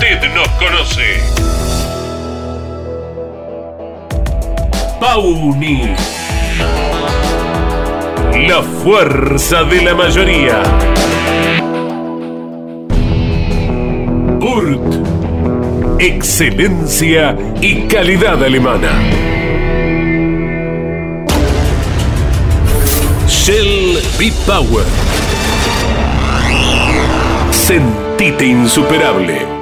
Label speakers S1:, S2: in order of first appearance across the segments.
S1: Usted nos conoce. Pauni. La fuerza de la mayoría. Urt. Excelencia y calidad alemana. Shell B-Power. Sentite insuperable.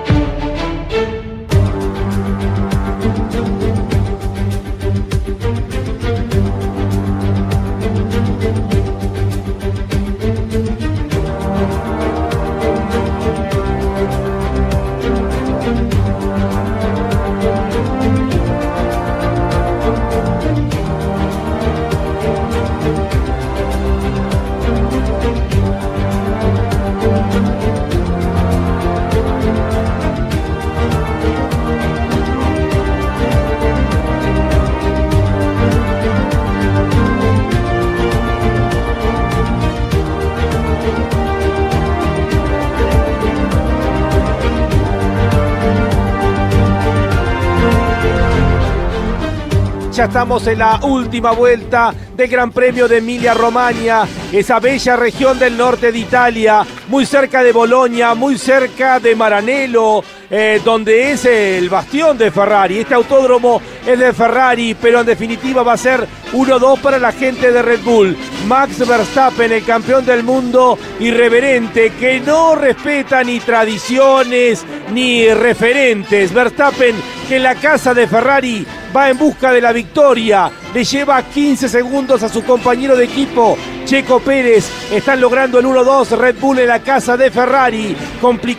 S2: Ya estamos en la última vuelta del Gran Premio de Emilia Romagna, esa bella región del norte de Italia, muy cerca de Bolonia, muy cerca de Maranello, eh, donde es el bastión de Ferrari. Este autódromo es de Ferrari, pero en definitiva va a ser 1-2 para la gente de Red Bull. Max Verstappen, el campeón del mundo irreverente, que no respeta ni tradiciones ni referentes. Verstappen, que en la casa de Ferrari va en busca de la victoria. Le lleva 15 segundos a su compañero de equipo, Checo Pérez. Están logrando el 1-2 Red Bull en la casa de Ferrari.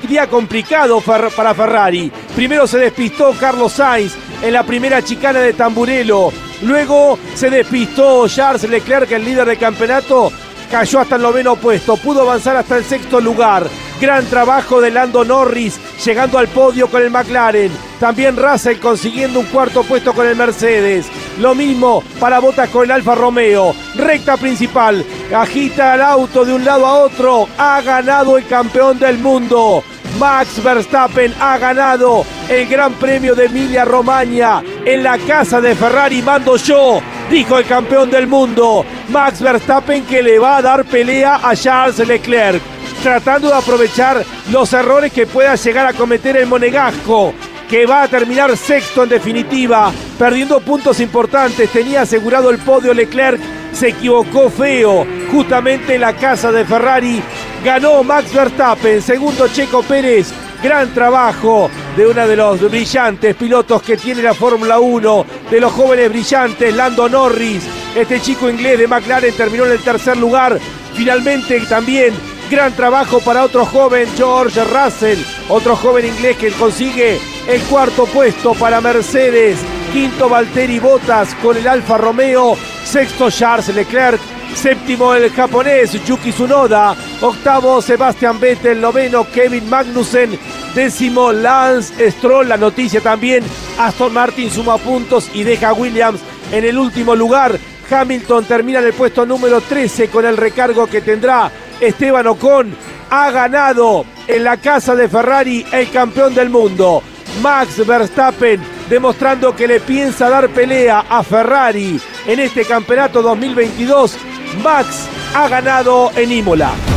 S2: día complicado para Ferrari. Primero se despistó Carlos Sainz en la primera chicana de Tamburelo. Luego se despistó Charles Leclerc, el líder del campeonato. Cayó hasta el noveno puesto, pudo avanzar hasta el sexto lugar. Gran trabajo de Lando Norris, llegando al podio con el McLaren. También Russell consiguiendo un cuarto puesto con el Mercedes. Lo mismo para Botas con el Alfa Romeo. Recta principal. Agita el auto de un lado a otro. Ha ganado el campeón del mundo. Max Verstappen ha ganado el Gran Premio de Emilia Romagna en la casa de Ferrari. Mando yo, dijo el campeón del mundo. Max Verstappen que le va a dar pelea a Charles Leclerc tratando de aprovechar los errores que pueda llegar a cometer el Monegasco, que va a terminar sexto en definitiva, perdiendo puntos importantes. Tenía asegurado el podio Leclerc, se equivocó feo, justamente en la casa de Ferrari. Ganó Max Verstappen, segundo Checo Pérez. Gran trabajo de uno de los brillantes pilotos que tiene la Fórmula 1, de los jóvenes brillantes, Lando Norris. Este chico inglés de McLaren terminó en el tercer lugar. Finalmente también Gran trabajo para otro joven, George Russell, otro joven inglés que consigue el cuarto puesto para Mercedes. Quinto, Valtteri Bottas con el Alfa Romeo. Sexto, Charles Leclerc. Séptimo, el japonés Yuki Tsunoda. Octavo, Sebastian Vettel. Noveno, Kevin Magnussen. Décimo, Lance Stroll. La noticia también, Aston Martin suma puntos y deja a Williams en el último lugar. Hamilton termina en el puesto número 13 con el recargo que tendrá Esteban Ocon ha ganado en la casa de Ferrari el campeón del mundo. Max Verstappen demostrando que le piensa dar pelea a Ferrari en este campeonato 2022. Max ha ganado en Imola.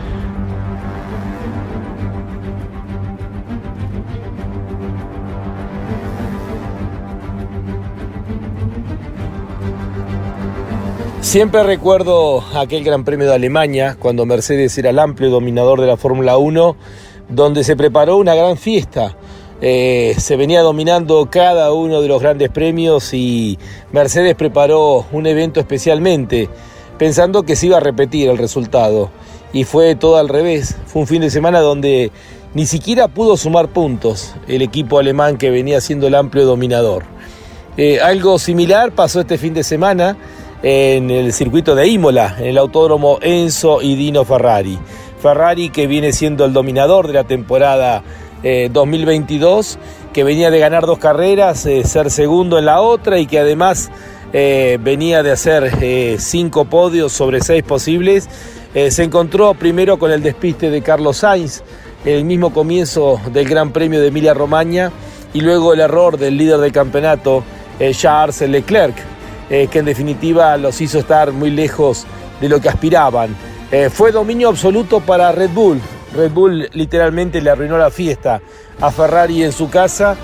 S2: Siempre recuerdo aquel Gran Premio de Alemania, cuando Mercedes era el amplio dominador de la Fórmula 1, donde se preparó una gran fiesta. Eh, se venía dominando cada uno de los grandes premios y Mercedes preparó un evento especialmente, pensando que se iba a repetir el resultado. Y fue todo al revés. Fue un fin de semana donde ni siquiera pudo sumar puntos el equipo alemán que venía siendo el amplio dominador. Eh, algo similar pasó este fin de semana en el circuito de Imola, en el autódromo Enzo y Dino Ferrari. Ferrari que viene siendo el dominador de la temporada 2022, eh, que venía de ganar dos carreras, eh, ser segundo en la otra y que además eh, venía de hacer cinco podios sobre seis posibles. se encontró primero con el despiste de Carlos Sainz, el mismo comienzo del Gran Premio de Emilia Romagna y luego el error del líder del campeonato, Charles Leclerc eh, que en definitiva los hizo estar muy lejos de lo que aspiraban. Eh, fue dominio absoluto para Red Bull. Red Bull literalmente le arruinó la fiesta a Ferrari en su casa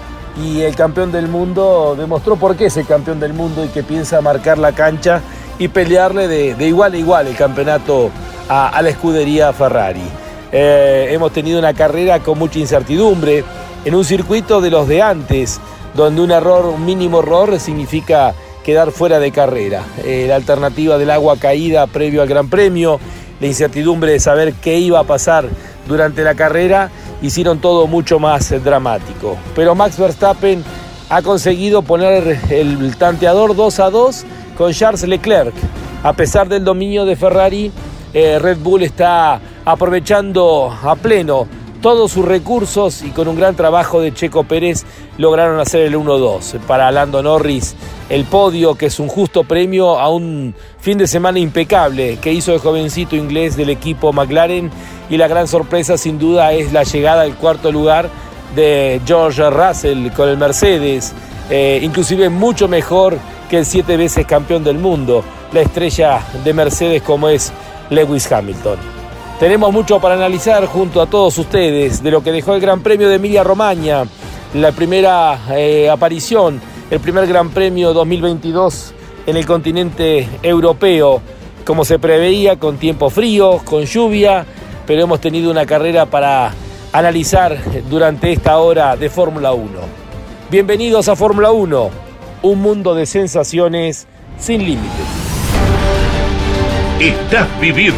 S2: y el campeón del mundo demostró por qué es el campeón del mundo y que piensa marcar la cancha y pelearle de, igual a igual el campeonato a, la escudería Ferrari. Eh, hemos tenido una carrera con mucha incertidumbre en un circuito de los de antes, donde un error, un mínimo error significa quedar fuera de carrera. Eh, la alternativa del agua caída previo al Gran Premio, la incertidumbre de saber qué iba a pasar durante la carrera, hicieron todo mucho más dramático. Pero Max Verstappen ha conseguido poner el tanteador 2 a 2 con Charles Leclerc. A pesar del dominio de Ferrari, eh, Red Bull está aprovechando a pleno todos sus recursos y con un gran trabajo de Checo Pérez lograron hacer el 1-2. Para Lando Norris el podio, que es un justo premio a un fin de semana impecable que hizo el jovencito inglés del equipo McLaren y la gran sorpresa sin duda es la llegada al cuarto lugar de George Russell con el Mercedes, eh, inclusive mucho mejor que el siete veces campeón del mundo, la estrella de Mercedes como es Lewis Hamilton. Tenemos mucho para analizar junto a todos ustedes de lo que dejó el Gran Premio de Emilia Romagna, la primera eh, aparición el primer Gran Premio 2022 en el continente europeo, como se preveía, con tiempo frío, con lluvia, pero hemos tenido una carrera para analizar durante esta hora de Fórmula 1. Bienvenidos a Fórmula 1, un mundo de sensaciones sin límites.
S1: Estás viviendo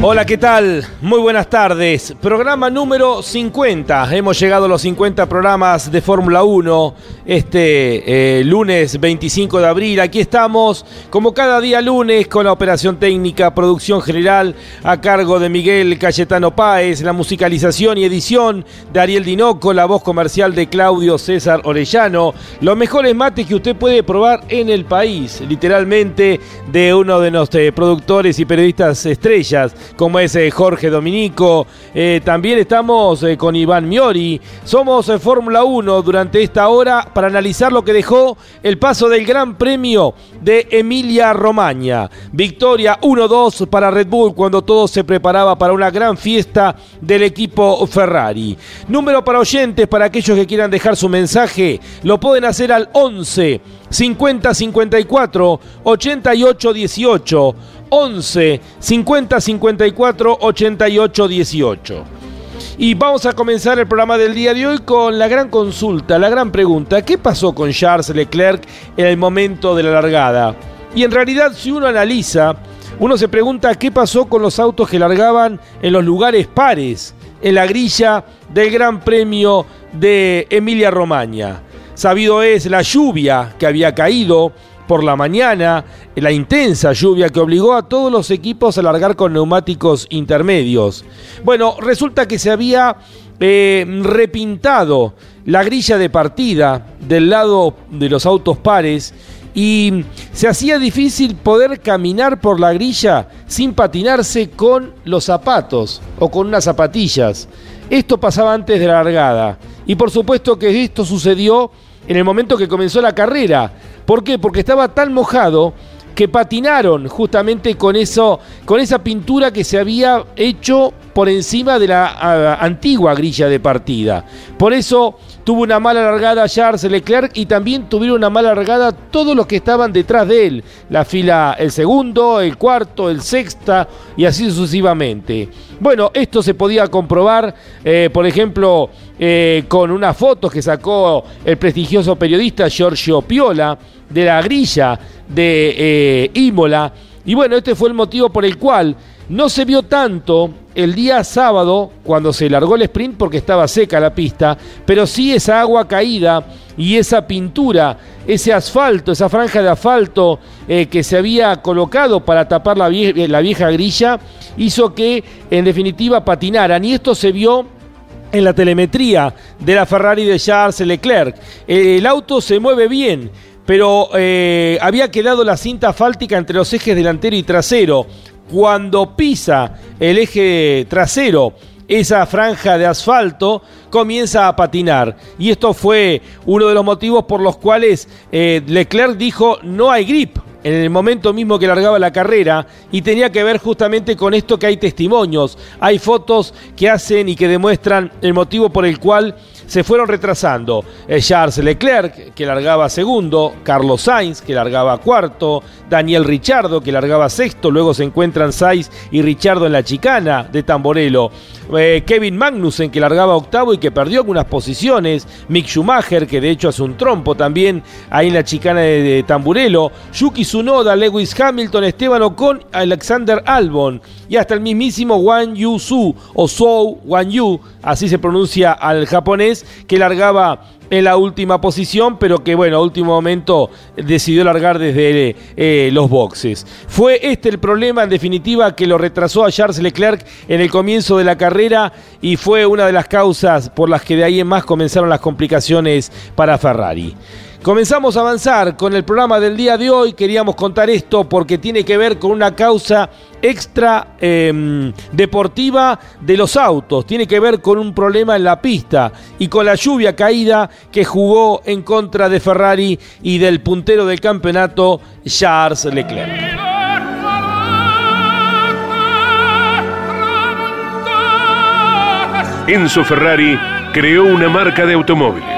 S2: Hola, ¿qué tal? Muy buenas tardes. Programa número 50. Hemos llegado a los 50 programas de Fórmula 1 este eh, lunes 25 de abril. Aquí estamos, como cada día lunes, con la operación técnica, producción general a cargo de Miguel Cayetano Páez, la musicalización y edición de Ariel Dinoco, la voz comercial de Claudio César Orellano. Los mejores mates que usted puede probar en el país, literalmente de uno de nuestros eh, productores y periodistas estrellas como es eh, Jorge Dominico. Eh, también estamos eh, con Iván Miori. Somos Fórmula 1 durante esta hora para analizar lo que dejó el paso del Gran Premio de Emilia Romagna. Victoria 1-2 para Red Bull cuando todo se preparaba para una gran fiesta del equipo Ferrari. Número para oyentes, para aquellos que quieran dejar su mensaje, lo pueden hacer al 11 50 54 88 18 11 50 54 88 18. Y vamos a comenzar el programa del día de hoy con la gran consulta, la gran pregunta. ¿Qué pasó con Charles Leclerc en el momento de la largada? Y en realidad si uno analiza, uno se pregunta qué pasó con los autos que largaban en los lugares pares, en la grilla del Gran Premio de Emilia Romagna. Sabido es la lluvia que había caído por la mañana, la intensa lluvia que obligó a todos los equipos a largar con neumáticos intermedios. Bueno, resulta que se había eh, repintado la grilla de partida del lado de los autos pares y se hacía difícil poder caminar por la grilla sin patinarse con los zapatos o con unas zapatillas. Esto pasaba antes de la largada y por supuesto que esto sucedió en el momento que comenzó la carrera. ¿Por qué? Porque estaba tan mojado que patinaron justamente con eso, con esa pintura que se había hecho por encima de la antigua grilla de partida. Por eso tuvo una mala largada Charles Leclerc y también tuvieron una mala largada todos los que estaban detrás de él. La fila, el segundo, el cuarto, el sexta y así sucesivamente. Bueno, esto se podía comprobar, eh, por ejemplo, eh, con unas fotos que sacó el prestigioso periodista Giorgio Piola de la grilla de eh, Imola. Y bueno, este fue el motivo por el cual no se vio tanto el día sábado cuando se largó el sprint porque estaba seca la pista, pero sí esa agua caída y esa pintura, ese asfalto, esa franja de asfalto eh, que se había colocado para tapar la, la vieja grilla, hizo que en definitiva patinaran. Y esto se vio en la telemetría de la Ferrari de Charles Leclerc. El auto se mueve bien, pero eh, había quedado la cinta asfáltica entre los ejes delantero y trasero. Cuando pisa el eje trasero, esa franja de asfalto comienza a patinar. Y esto fue uno de los motivos por los cuales eh, Leclerc dijo no hay grip en el momento mismo que largaba la carrera y tenía que ver justamente con esto que hay testimonios, hay fotos que hacen y que demuestran el motivo por el cual se fueron retrasando. Eh, Charles Leclerc, que largaba segundo, Carlos Sainz, que largaba cuarto, Daniel Richardo, que largaba sexto, luego se encuentran Sainz y Richardo en la chicana de Tamborelo. Eh, Kevin Magnussen, que largaba octavo y que perdió algunas posiciones, Mick Schumacher, que de hecho hace un trompo también ahí en la chicana de, Tamborelo, Yuki Tsunoda, Lewis Hamilton, Esteban Ocon, Alexander Albon y hasta el mismísimo Wang Yu Su o Zhou Wang Yu, así se pronuncia al japonés, que largaba en la última posición, pero que bueno, a último momento decidió largar desde eh, los boxes. Fue este el problema en definitiva que lo retrasó a Charles Leclerc en el comienzo de la carrera y fue una de las causas por las que de ahí en más comenzaron las complicaciones para Ferrari. Comenzamos a avanzar con el programa del día de hoy. Queríamos contar esto porque tiene que ver con una causa extra em, deportiva de los autos. Tiene que ver con un problema en la pista y con la lluvia caída que jugó en contra de Ferrari y del puntero del campeonato Charles Leclerc.
S1: Enzo Ferrari creó una marca de automóviles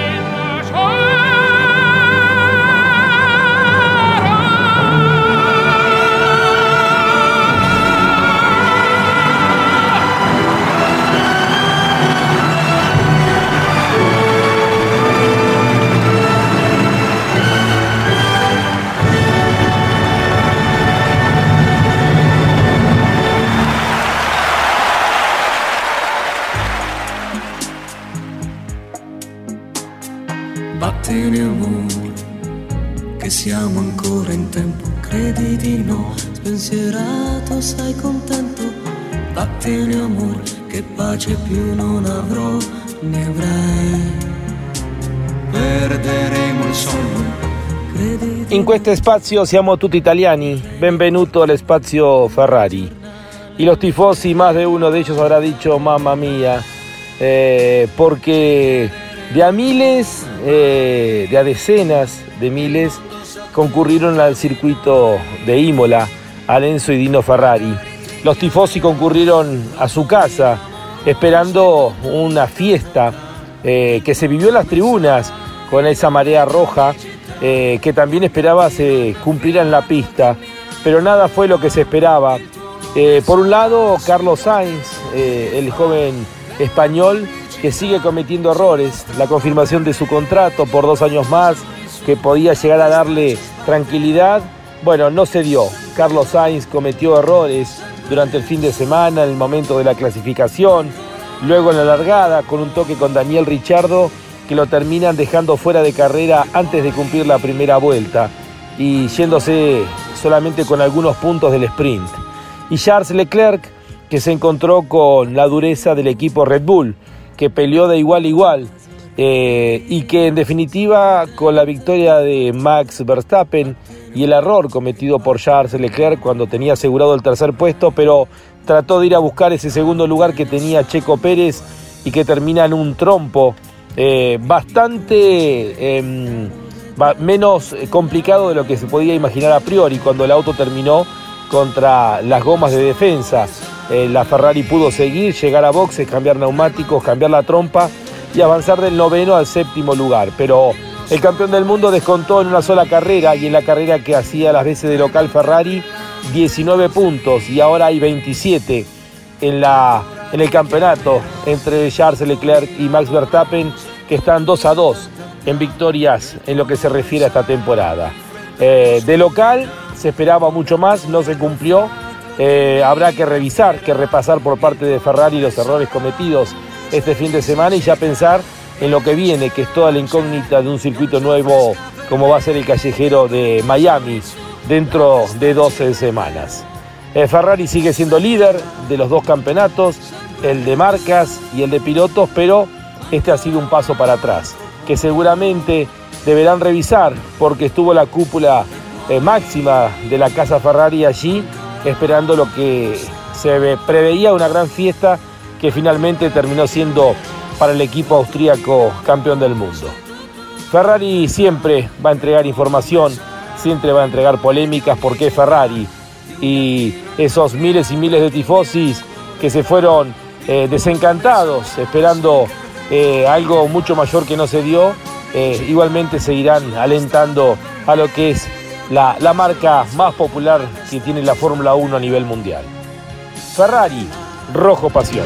S3: Siamo ancora in tempo, credi di no, spensierato, sei contento, vattene amore, che pace più non avrò, ne avrai, perderemo il sonno.
S2: In questo spazio siamo tutti italiani, benvenuto al spazio Ferrari. Y los tifosi, más de uno de ellos habrá dicho, mamma mía, eh, porque De a miles, eh, de a decenas de miles concurrieron al circuito de Imola, Alenzo y Dino Ferrari. Los tifosi concurrieron a su casa esperando una fiesta eh, que se vivió en las tribunas con esa marea roja eh, que también esperaba se cumpliera en la pista, pero nada fue lo que se esperaba. Por un lado, Carlos Sainz, el joven español que sigue cometiendo errores, la confirmación de su contrato por dos años más, que podía llegar a darle tranquilidad, bueno, no se dio. Carlos Sainz cometió errores durante el fin de semana, en el momento de la clasificación, luego en la largada, con un toque con Daniel Richardo, que lo terminan dejando fuera de carrera antes de cumplir la primera vuelta y yéndose solamente con algunos puntos del sprint. Y Charles Leclerc, que se encontró con la dureza del equipo Red Bull, que peleó de igual a igual eh, y que en definitiva con la victoria de Max Verstappen y el error cometido por Charles Leclerc cuando tenía asegurado el tercer puesto, pero trató de ir a buscar ese segundo lugar que tenía Checo Pérez y que termina en un trompo eh, bastante em, menos complicado de lo que se podía imaginar a priori cuando el auto terminó contra las gomas de defensa. Eh, la Ferrari pudo seguir, llegar a boxes, cambiar neumáticos, cambiar la trompa y avanzar del noveno al séptimo lugar. Pero el campeón del mundo descontó en una sola carrera y en la carrera que hacía las veces de local Ferrari 19 puntos y ahora hay 27 en, la, en el campeonato entre Charles Leclerc y Max Verstappen que están 2 a 2 en victorias en lo que se refiere a esta temporada. Eh, de local se esperaba mucho más, no se cumplió. Eh, habrá que revisar, que repasar por parte de Ferrari los errores cometidos este fin de semana y ya pensar en lo que viene, que es toda la incógnita de un circuito nuevo como va a ser el callejero de Miami dentro de 12 semanas. Eh, Ferrari sigue siendo líder de los dos campeonatos, el de marcas y el de pilotos, pero este ha sido un paso para atrás, que seguramente deberán revisar porque estuvo la cúpula eh, máxima de la casa Ferrari allí, esperando lo que se preveía una gran fiesta que finalmente terminó siendo para el equipo austríaco campeón del mundo. Ferrari siempre va a entregar información, siempre va a entregar polémicas porque Ferrari y esos miles y miles de tifosis que se fueron eh, desencantados esperando eh, algo mucho mayor que no se dio, eh, igualmente seguirán alentando a lo que es la, la marca más popular que tiene la Fórmula 1 a nivel mundial. Ferrari, rojo pasión.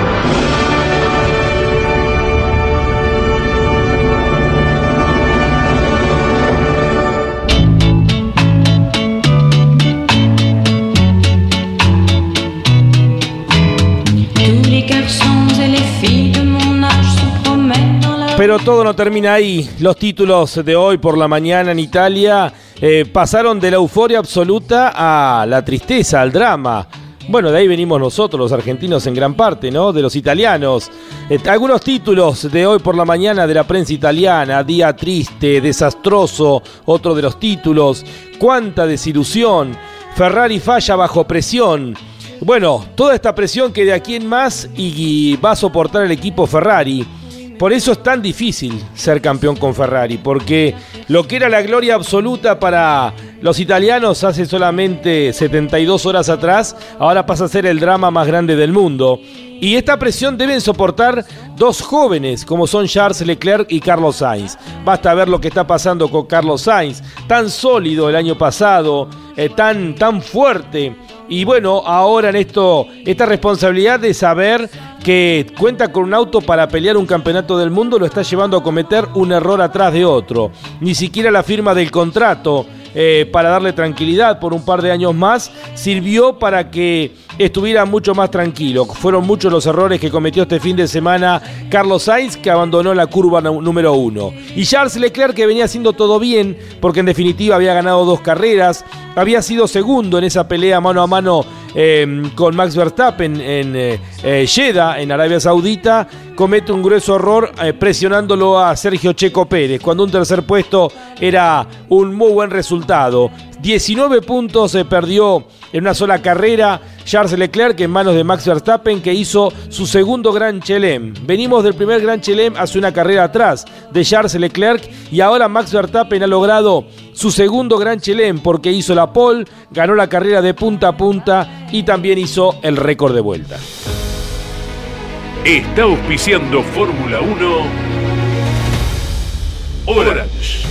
S2: Pero todo no termina ahí. Los títulos de hoy por la mañana en Italia eh, pasaron de la euforia absoluta a la tristeza, al drama. Bueno, de ahí venimos nosotros, los argentinos, en gran parte, ¿no? De los italianos. Eh, algunos títulos de hoy por la mañana de la prensa italiana. Día triste, desastroso, otro de los títulos. Cuánta desilusión. Ferrari falla bajo presión. Bueno, toda esta presión que de aquí en más y va a soportar el equipo Ferrari. Por eso es tan difícil ser campeón con Ferrari, porque lo que era la gloria absoluta para los italianos hace solamente 72 horas atrás, ahora pasa a ser el drama más grande del mundo. Y esta presión deben soportar dos jóvenes como son Charles Leclerc y Carlos Sainz. Basta ver lo que está pasando con Carlos Sainz, tan sólido el año pasado, eh, tan, tan fuerte. Y bueno, ahora en esto, esta responsabilidad de saber que cuenta con un auto para pelear un campeonato del mundo, lo está llevando a cometer un error atrás de otro. Ni siquiera la firma del contrato eh, para darle tranquilidad por un par de años más, sirvió para que estuviera mucho más tranquilo. Fueron muchos los errores que cometió este fin de semana Carlos Sainz, que abandonó la curva número uno. Y Charles Leclerc, que venía haciendo todo bien, porque en definitiva había ganado dos carreras, había sido segundo en esa pelea mano a mano eh, con Max Verstappen en eh, Jeddah, en Arabia Saudita, comete un grueso error presionándolo a Sergio Checo Pérez, cuando un tercer puesto era un muy buen resultado. 19 puntos se perdió en una sola carrera Charles Leclerc en manos de Max Verstappen que hizo su segundo Gran Chelem. Venimos del primer Gran Chelem hace una carrera atrás de Charles Leclerc y ahora Max Verstappen ha logrado su segundo Gran Chelem porque hizo la pole, ganó la carrera de punta a punta y también hizo el récord de vuelta.
S1: Está auspiciando Fórmula 1 Orange.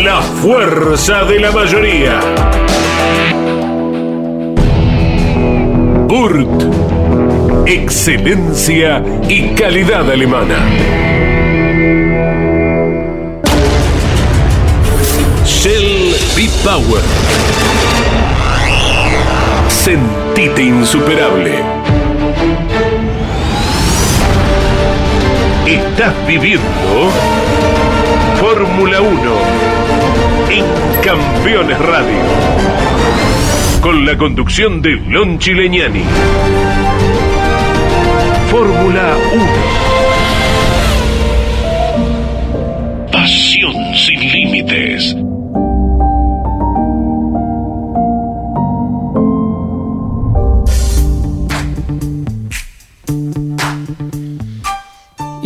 S1: la fuerza de la mayoría. Burt. Excelencia y calidad alemana. Shell B-Power. Sentite insuperable. Estás viviendo Fórmula 1 en Campeones Radio. Con la conducción de Lon Chileñani. Fórmula 1. Pasión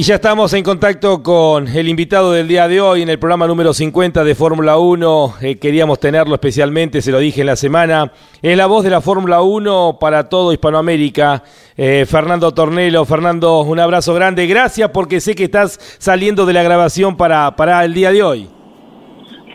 S2: ya estamos en contacto con el invitado del día de hoy en el programa número 50 de Fórmula 1. Eh, queríamos tenerlo especialmente, se lo dije en la semana. Es la voz de la Fórmula 1 para todo Hispanoamérica. Eh, Fernando Tornelo. Fernando, un abrazo grande. Gracias porque sé que estás saliendo de la grabación para, para el día de hoy.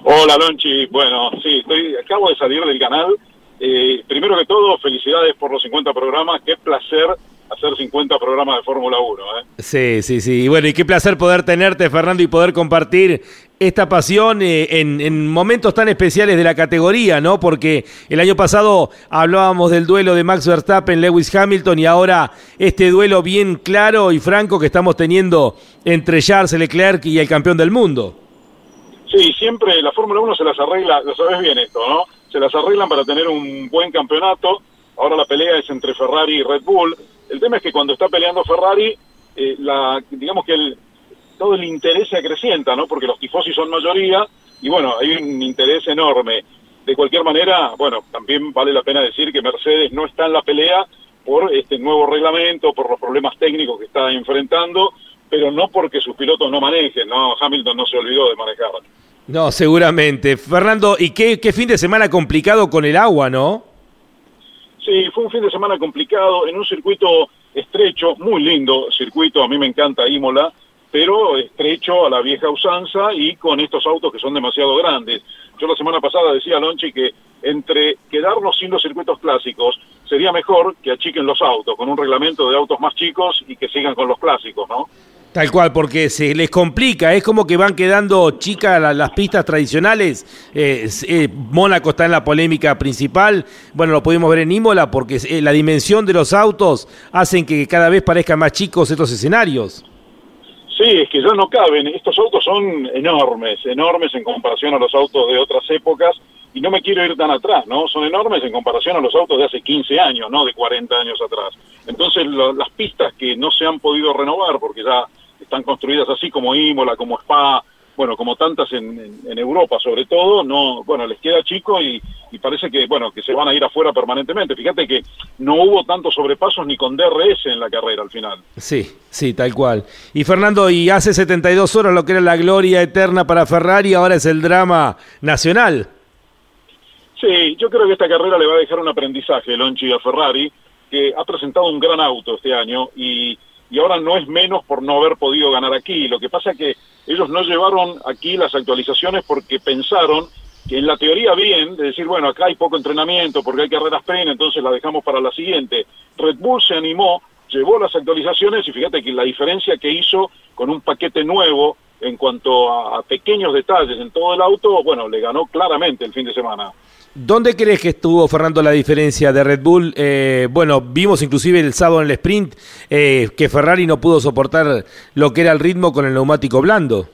S4: Hola, Lonchi. Bueno, sí, estoy, acabo de salir del canal. Eh, primero que todo, felicidades por los 50 programas. Qué placer hacer 50 programas de Fórmula 1. ¿eh?
S2: Sí, sí, sí. Y bueno, y qué placer poder tenerte, Fernando, y poder compartir esta pasión eh, en, momentos tan especiales de la categoría, ¿no? Porque el año pasado hablábamos del duelo de Max Verstappen, Lewis Hamilton, y ahora este duelo bien claro y franco que estamos teniendo entre Charles Leclerc y el campeón del mundo.
S4: Sí, siempre la Fórmula 1 se las arregla, lo sabes bien esto, ¿no? Se las arreglan para tener un buen campeonato. Ahora la pelea es entre Ferrari y Red Bull el tema es que cuando está peleando Ferrari, eh, la, digamos que el, todo el interés se acrecienta, ¿no? Porque los tifosi son mayoría y bueno, hay un interés enorme. De cualquier manera, bueno, también vale la pena decir que Mercedes no está en la pelea por este nuevo reglamento, por los problemas técnicos que está enfrentando, pero no porque sus pilotos no manejen, ¿no? Hamilton no se olvidó de manejar.
S2: No, seguramente. Fernando, ¿y qué, qué fin de semana complicado con el agua, no?
S4: Sí, fue un fin de semana complicado en un circuito estrecho, muy lindo circuito, a mí me encanta Imola, pero estrecho a la vieja usanza y con estos autos que son demasiado grandes. Yo la semana pasada decía a Lonchi que entre quedarnos sin los circuitos clásicos sería mejor que achiquen los autos con un reglamento de autos más chicos y que sigan con los clásicos, ¿no?
S2: Tal cual, porque se les complica, es como que van quedando chicas las, pistas tradicionales. Eh, eh, Mónaco está en la polémica principal, bueno, lo pudimos ver en Imola, porque eh, la dimensión de los autos hacen que cada vez parezcan más chicos estos escenarios.
S4: Sí, es que ya no caben, estos autos son enormes, enormes en comparación a los autos de otras épocas, y no me quiero ir tan atrás, ¿no? Son enormes en comparación a los autos de hace 15 años, no de 40 años atrás. Entonces, las pistas que no se han podido renovar, porque ya están construidas así como Imola, como Spa, bueno, como tantas en, Europa sobre todo, no, bueno, les queda chico y, y parece que, bueno, que se van a ir afuera permanentemente. Fíjate que no hubo tantos sobrepasos ni con DRS en la carrera al final.
S2: Sí, sí, tal cual. Y Fernando, y hace 72 horas lo que era la gloria eterna para Ferrari, ahora es el drama nacional.
S4: Sí, yo creo que esta carrera le va a dejar un aprendizaje, Lonchi, a Ferrari, que ha presentado un gran auto este año y, y ahora no es menos por no haber podido ganar aquí. Lo que pasa es que ellos no llevaron aquí las actualizaciones porque pensaron que en la teoría bien, de decir, bueno, acá hay poco entrenamiento porque hay carreras sprint, entonces la dejamos para la siguiente. Red Bull se animó, llevó las actualizaciones y fíjate que la diferencia que hizo con un paquete nuevo en cuanto a, pequeños detalles en todo el auto, bueno, le ganó claramente el fin de semana.
S2: ¿Dónde crees que estuvo, Fernando, la diferencia de Red Bull? Eh, bueno, vimos inclusive el sábado en el sprint eh, que Ferrari no pudo soportar lo que era el ritmo con el neumático blando.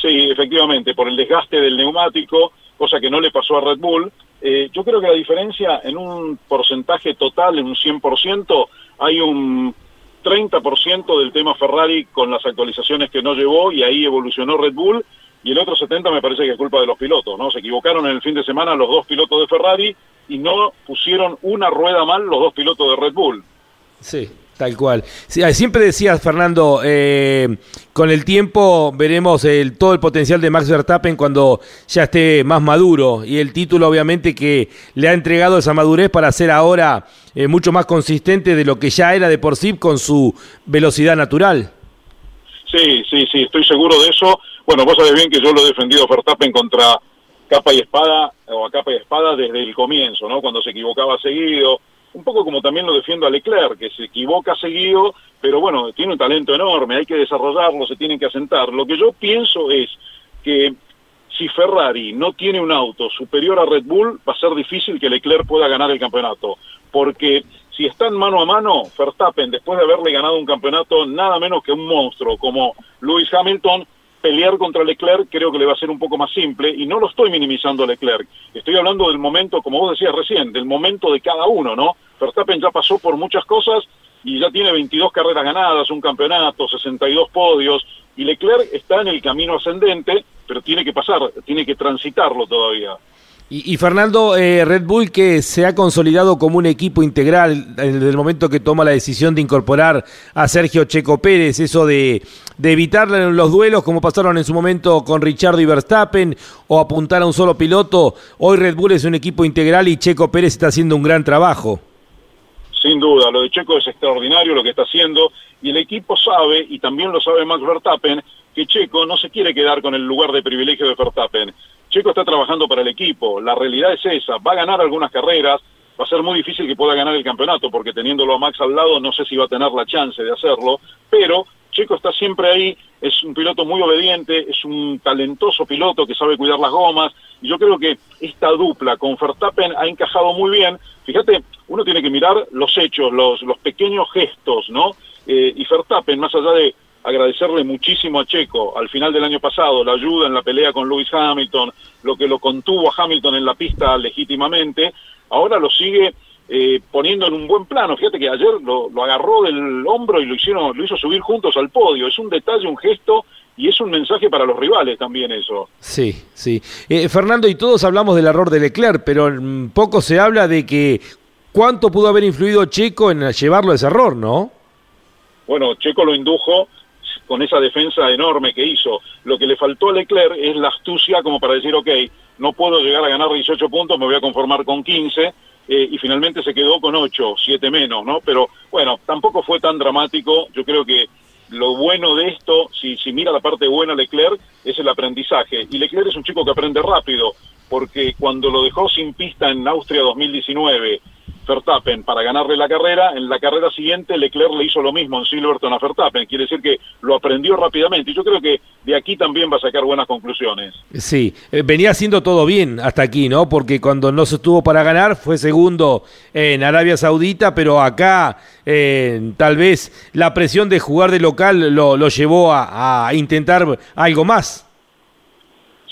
S4: Sí, efectivamente, por el desgaste del neumático, cosa que no le pasó a Red Bull. Eh, yo creo que la diferencia en un porcentaje total, en un 100%, hay un 30% del tema Ferrari con las actualizaciones que no llevó y ahí evolucionó Red Bull y el otro 70 me parece que es culpa de los pilotos, ¿no? Se equivocaron en el fin de semana los dos pilotos de Ferrari y no pusieron una rueda mal los dos pilotos de Red Bull.
S2: Sí, Tal cual. Siempre decías, Fernando, eh, con el tiempo veremos el, todo el potencial de Max Verstappen cuando ya esté más maduro y el título obviamente que le ha entregado esa madurez para ser ahora eh, mucho más consistente de lo que ya era de por sí con su velocidad natural.
S4: Sí, sí, sí, estoy seguro de eso. Bueno, vos sabés bien que yo lo he defendido Verstappen contra capa y espada o a capa y espada desde el comienzo, ¿no? Cuando se equivocaba seguido un poco como también lo defiendo a Leclerc, que se equivoca seguido, pero bueno, tiene un talento enorme, hay que desarrollarlo, se tiene que asentar. Lo que yo pienso es que si Ferrari no tiene un auto superior a Red Bull, va a ser difícil que Leclerc pueda ganar el campeonato, porque si están mano a mano, Verstappen, después de haberle ganado un campeonato nada menos que un monstruo como Lewis Hamilton, pelear contra Leclerc creo que le va a ser un poco más simple y no lo estoy minimizando a Leclerc. Estoy hablando del momento, como vos decías recién, del momento de cada uno, ¿no? Verstappen ya pasó por muchas cosas y ya tiene 22 carreras ganadas, un campeonato, 62 podios y Leclerc está en el camino ascendente, pero tiene que pasar, tiene que transitarlo todavía.
S2: Y, Fernando, eh, Red Bull que se ha consolidado como un equipo integral desde el momento que toma la decisión de incorporar a Sergio Checo Pérez, eso de, de evitar los duelos como pasaron en su momento con Richard y Verstappen o apuntar a un solo piloto, hoy Red Bull es un equipo integral y Checo Pérez está haciendo un gran trabajo.
S4: Sin duda, lo de Checo es extraordinario lo que está haciendo y el equipo sabe, y también lo sabe Max Verstappen, que Checo no se quiere quedar con el lugar de privilegio de Verstappen. Checo está trabajando para el equipo, la realidad es esa, va a ganar algunas carreras, va a ser muy difícil que pueda ganar el campeonato porque teniéndolo a Max al lado no sé si va a tener la chance de hacerlo, pero Checo está siempre ahí, es un piloto muy obediente, es un talentoso piloto que sabe cuidar las gomas, y yo creo que esta dupla con Verstappen ha encajado muy bien. Fíjate, uno tiene que mirar los hechos, los, pequeños gestos, ¿no? Eh, y Verstappen, más allá de agradecerle muchísimo a Checo al final del año pasado, la ayuda en la pelea con Lewis Hamilton, lo que lo contuvo a Hamilton en la pista legítimamente, ahora lo sigue eh, poniendo en un buen plano. Fíjate que ayer lo, agarró del hombro y lo, hicieron, lo hizo subir juntos al podio. Es un detalle, un gesto y es un mensaje para los rivales también eso.
S2: Sí, sí. Eh, Fernando, y todos hablamos del error de Leclerc, pero mm, poco se habla de que cuánto pudo haber influido Checo en llevarlo a ese error, ¿no?
S4: Bueno, Checo lo indujo con esa defensa enorme que hizo. Lo que le faltó a Leclerc es la astucia como para decir, ok, no puedo llegar a ganar 18 puntos, me voy a conformar con 15, eh, y finalmente se quedó con 8, 7 menos, ¿no? Pero bueno, tampoco fue tan dramático, yo creo que lo bueno de esto, si, si mira la parte buena Leclerc, es el aprendizaje. Y Leclerc es un chico que aprende rápido, porque cuando lo dejó sin pista en Austria 2019 Verstappen para ganarle la carrera, en la carrera siguiente Leclerc le hizo lo mismo en Silverton a Verstappen, quiere decir que lo aprendió rápidamente y yo creo que de aquí también va a sacar buenas conclusiones.
S2: Sí, eh, venía haciendo todo bien hasta aquí, ¿no? Porque cuando no se estuvo para ganar fue segundo en Arabia Saudita, pero acá eh, tal vez la presión de jugar de local lo, llevó a, a intentar algo más.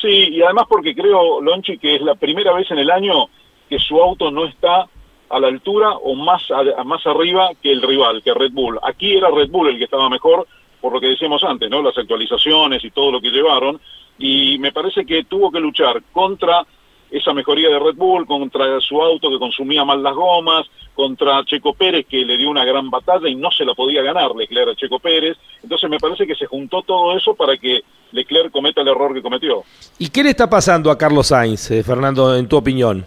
S4: Sí, y además porque creo, Lonchi, que es la primera vez en el año que su auto no está a la altura o más, más arriba que el rival, que Red Bull. Aquí era Red Bull el que estaba mejor, por lo que decíamos antes, ¿no? Las actualizaciones y todo lo que llevaron, y me parece que tuvo que luchar contra esa mejoría de Red Bull, contra su auto que consumía mal las gomas, contra Checo Pérez que le dio una gran batalla y no se la podía ganar Leclerc a Checo Pérez. Entonces me parece que se juntó todo eso para que Leclerc cometa el error que cometió.
S2: ¿Y qué le está pasando a Carlos Sainz, eh, Fernando, en tu opinión?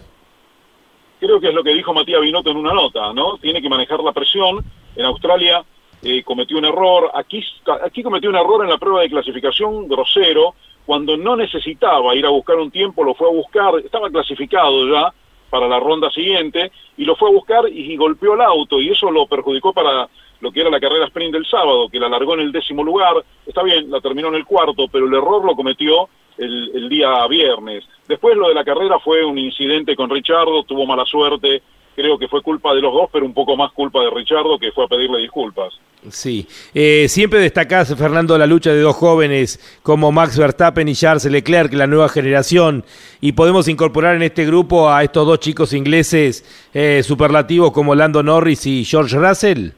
S4: Creo que es lo que dijo Matías Binotto en una nota, ¿no? Tiene que manejar la presión. En Australia eh, cometió un error, aquí, aquí cometió un error en la prueba de clasificación grosero, cuando no necesitaba ir a buscar un tiempo, lo fue a buscar, estaba clasificado ya para la ronda siguiente, y lo fue a buscar y, golpeó el auto, y eso lo perjudicó para lo que era la carrera sprint del sábado, que la largó en el décimo lugar, está bien, la terminó en el cuarto, pero el error lo cometió el, el día viernes. Después lo de la carrera fue un incidente con Richardo, tuvo mala suerte, creo que fue culpa de los dos, pero un poco más culpa de Richardo, que fue a pedirle disculpas.
S2: Sí, eh, siempre destacás, Fernando, la lucha de dos jóvenes como Max Verstappen y Charles Leclerc, la nueva generación, y podemos incorporar en este grupo a estos dos chicos ingleses eh, superlativos como Lando Norris y George Russell.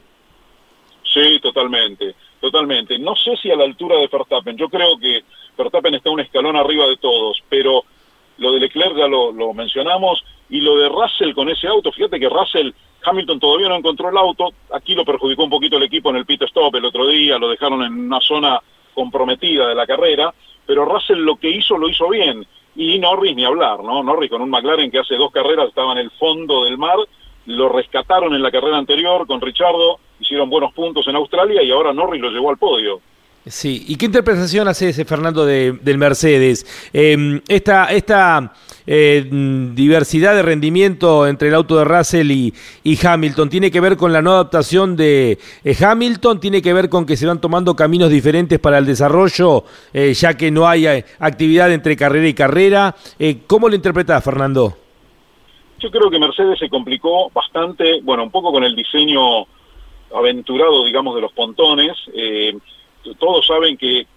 S4: Sí, totalmente, totalmente. No sé si a la altura de Verstappen, yo creo que Verstappen está un escalón arriba de todos, pero lo de Leclerc ya lo, lo mencionamos, y lo de Russell con ese auto, fíjate que Russell Hamilton todavía no encontró el auto, aquí lo perjudicó un poquito el equipo en el pit stop el otro día, lo dejaron en una zona comprometida de la carrera, pero Russell lo que hizo lo hizo bien, y Norris ni hablar, ¿no? Norris con un McLaren que hace dos carreras estaba en el fondo del mar, lo rescataron en la carrera anterior con Richardo, hicieron buenos puntos en Australia y ahora Norris lo llevó al podio.
S2: Sí, ¿y qué interpretación hace ese Fernando de, del Mercedes? Eh, esta esta eh, diversidad de rendimiento entre el auto de Russell y, Hamilton tiene que ver con la no adaptación de eh, Hamilton, tiene que ver con que se van tomando caminos diferentes para el desarrollo, eh, ya que no hay actividad entre carrera y carrera. ¿Cómo lo interpreta Fernando?
S4: Yo creo que Mercedes se complicó bastante, bueno, un poco con el diseño aventurado, digamos, de los pontones. Todos saben que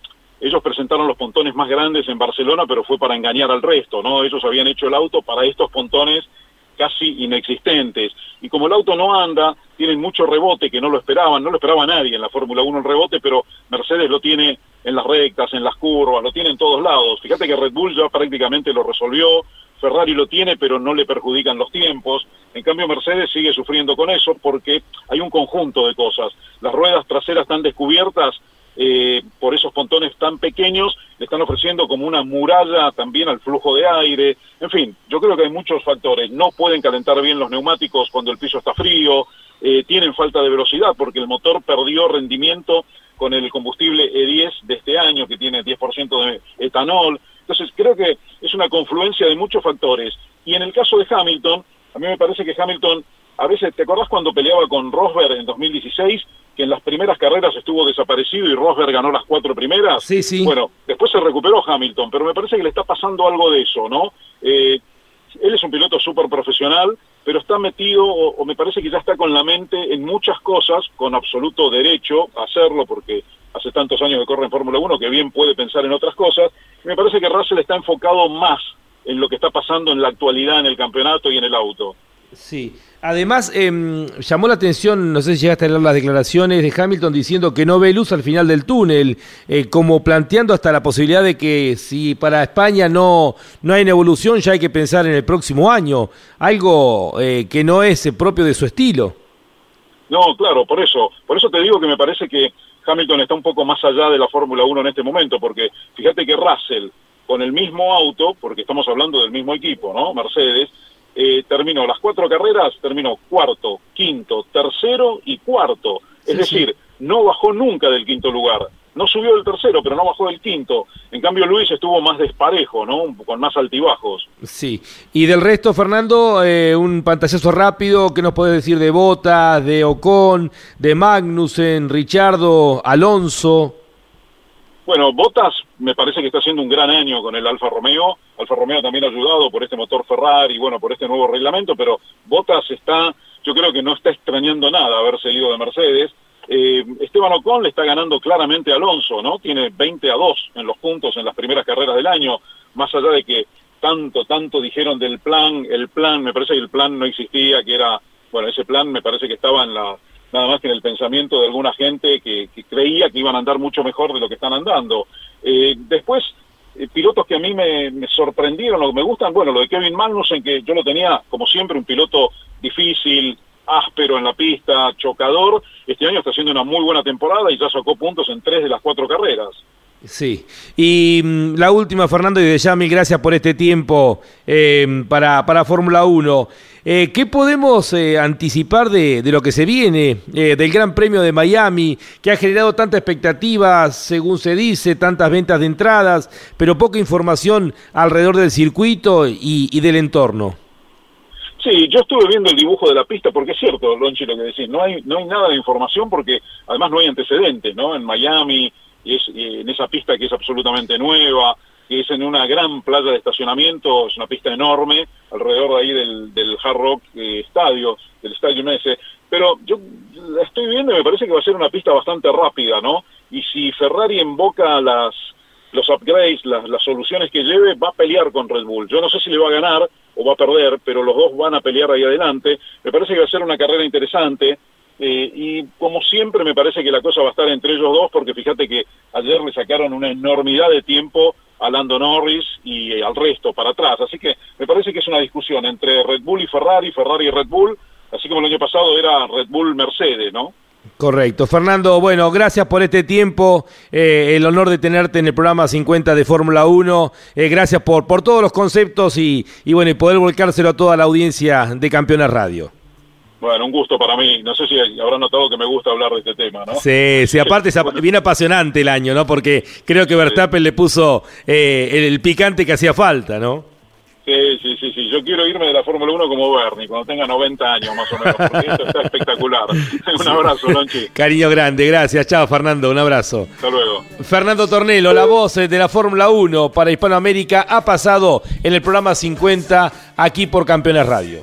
S4: ellos presentaron los pontones más grandes en Barcelona, pero fue para engañar al resto, ¿no? Ellos habían hecho el auto para estos pontones casi inexistentes. Y como el auto no anda, tienen mucho rebote que no lo esperaban, no lo esperaba nadie en la Fórmula 1 el rebote, pero Mercedes lo tiene en las rectas, en las curvas, lo tiene en todos lados. Fíjate que Red Bull ya prácticamente lo resolvió, Ferrari lo tiene, pero no le perjudican los tiempos. En cambio, Mercedes sigue sufriendo con eso porque hay un conjunto de cosas. Las ruedas traseras están descubiertas eh, por esos pontones tan pequeños, le están ofreciendo como una muralla también al flujo de aire. En fin, yo creo que hay muchos factores. No pueden calentar bien los neumáticos cuando el piso está frío, eh, tienen falta de velocidad porque el motor perdió rendimiento con el combustible E10 de este año, que tiene 10% de etanol. Entonces, creo que es una confluencia de muchos factores. Y en el caso de Hamilton, a mí me parece que Hamilton, a veces, ¿te acordás cuando peleaba con Rosberg en 2016? que en las primeras carreras estuvo desaparecido y Rosberg ganó las cuatro primeras.
S2: Sí, sí.
S4: Bueno, después se recuperó Hamilton, pero me parece que le está pasando algo de eso, ¿no? Eh, él es un piloto súper profesional, pero está metido, o, me parece que ya está con la mente en muchas cosas, con absoluto derecho a hacerlo, porque hace tantos años que corre en Fórmula 1 que bien puede pensar en otras cosas. me parece que Russell está enfocado más en lo que está pasando en la actualidad en el campeonato y en el auto.
S2: Sí, además em, llamó la atención, no sé si llegaste a leer las declaraciones de Hamilton diciendo que no ve luz al final del túnel, eh, como planteando hasta la posibilidad de que si para España no, no hay una evolución ya hay que pensar en el próximo año, algo eh, que no es propio de su estilo.
S4: No, claro, por eso, por eso te digo que me parece que Hamilton está un poco más allá de la Fórmula 1 en este momento, porque fíjate que Russell, con el mismo auto, porque estamos hablando del mismo equipo, ¿no? Mercedes, eh, terminó las cuatro carreras, terminó cuarto, quinto, tercero y cuarto. Es decir, no bajó nunca del quinto lugar. No subió del tercero, pero no bajó del quinto. En cambio, Luis estuvo más desparejo, ¿no? Con más altibajos.
S2: Sí. Y del resto, Fernando, eh, un pantallazo rápido. ¿Qué nos puede decir de Botas, de Ocon, de Magnussen, Richardo, Alonso?
S4: Bueno, Bottas me parece que está haciendo un gran año con el Alfa Romeo. Alfa Romeo también ha ayudado por este motor Ferrari, bueno, por este nuevo reglamento, pero Bottas está, yo creo que no está extrañando nada haber seguido de Mercedes. Eh, Esteban Ocon le está ganando claramente a Alonso, ¿no? Tiene 20 a 2 en los puntos en las primeras carreras del año, más allá de que tanto, tanto dijeron del plan, el plan, me parece que el plan no existía, que era, bueno, ese plan me parece que estaba en la nada más que en el pensamiento de alguna gente que, creía que iban a andar mucho mejor de lo que están andando. Eh, después, eh, pilotos que a mí me, sorprendieron, lo que me gustan, bueno, lo de Kevin Magnussen, que yo lo tenía como siempre un piloto difícil, áspero en la pista, chocador, este año está haciendo una muy buena temporada y ya sacó puntos en tres de las cuatro carreras.
S2: Sí, y mm, la última, Fernando, y de ya mil gracias por este tiempo eh, para, para Fórmula 1. Eh, ¿Qué podemos eh, anticipar de, de, lo que se viene del Gran Premio de Miami, que ha generado tanta expectativa, según se dice, tantas ventas de entradas, pero poca información alrededor del circuito y, y del entorno?
S4: Sí, yo estuve viendo el dibujo de la pista porque es cierto, Lonchi, lo que decís, no hay, no hay nada de información porque además no hay antecedentes, ¿no? En Miami, y es en esa pista que es absolutamente nueva, que es en una gran playa de estacionamiento, es una pista enorme, alrededor de ahí del, del Hard Rock eh, Estadio, del Estadio ese, pero yo la estoy viendo y me parece que va a ser una pista bastante rápida, ¿no? Y si Ferrari invoca las los upgrades, las, las soluciones que lleve, va a pelear con Red Bull. Yo no sé si le va a ganar o va a perder, pero los dos van a pelear ahí adelante. Me parece que va a ser una carrera interesante. Eh, y como siempre me parece que la cosa va a estar entre ellos dos porque fíjate que ayer le sacaron una enormidad de tiempo a Lando Norris y eh, al resto para atrás. Así que me parece que es una discusión entre Red Bull y Ferrari, Ferrari y Red Bull, así como el año pasado era Red Bull Mercedes, ¿no?
S2: Correcto. Fernando, bueno, gracias por este tiempo, eh, el honor de tenerte en el programa 50 de Fórmula 1, eh, gracias por, por todos los conceptos y, y, bueno, y poder volcárselo a toda la audiencia de Campeones Radio.
S4: Bueno, un gusto para mí. No sé si habrán notado que me gusta hablar de este tema, ¿no?
S2: Sí, sí, aparte es bueno. bien apasionante el año, ¿no? Porque creo que Verstappen sí. le puso eh, el, el picante que hacía falta, ¿no?
S4: Sí, sí, sí, sí. Yo quiero irme de la Fórmula 1 como Bernie, cuando tenga 90 años más o menos, porque esto está espectacular. un abrazo, Lonchi.
S2: Cariño grande, gracias. Chao, Fernando, un abrazo.
S4: Hasta luego.
S2: Fernando Tornelo, la voz de la Fórmula 1 para Hispanoamérica, ha pasado en el programa 50 aquí por Campeones Radio.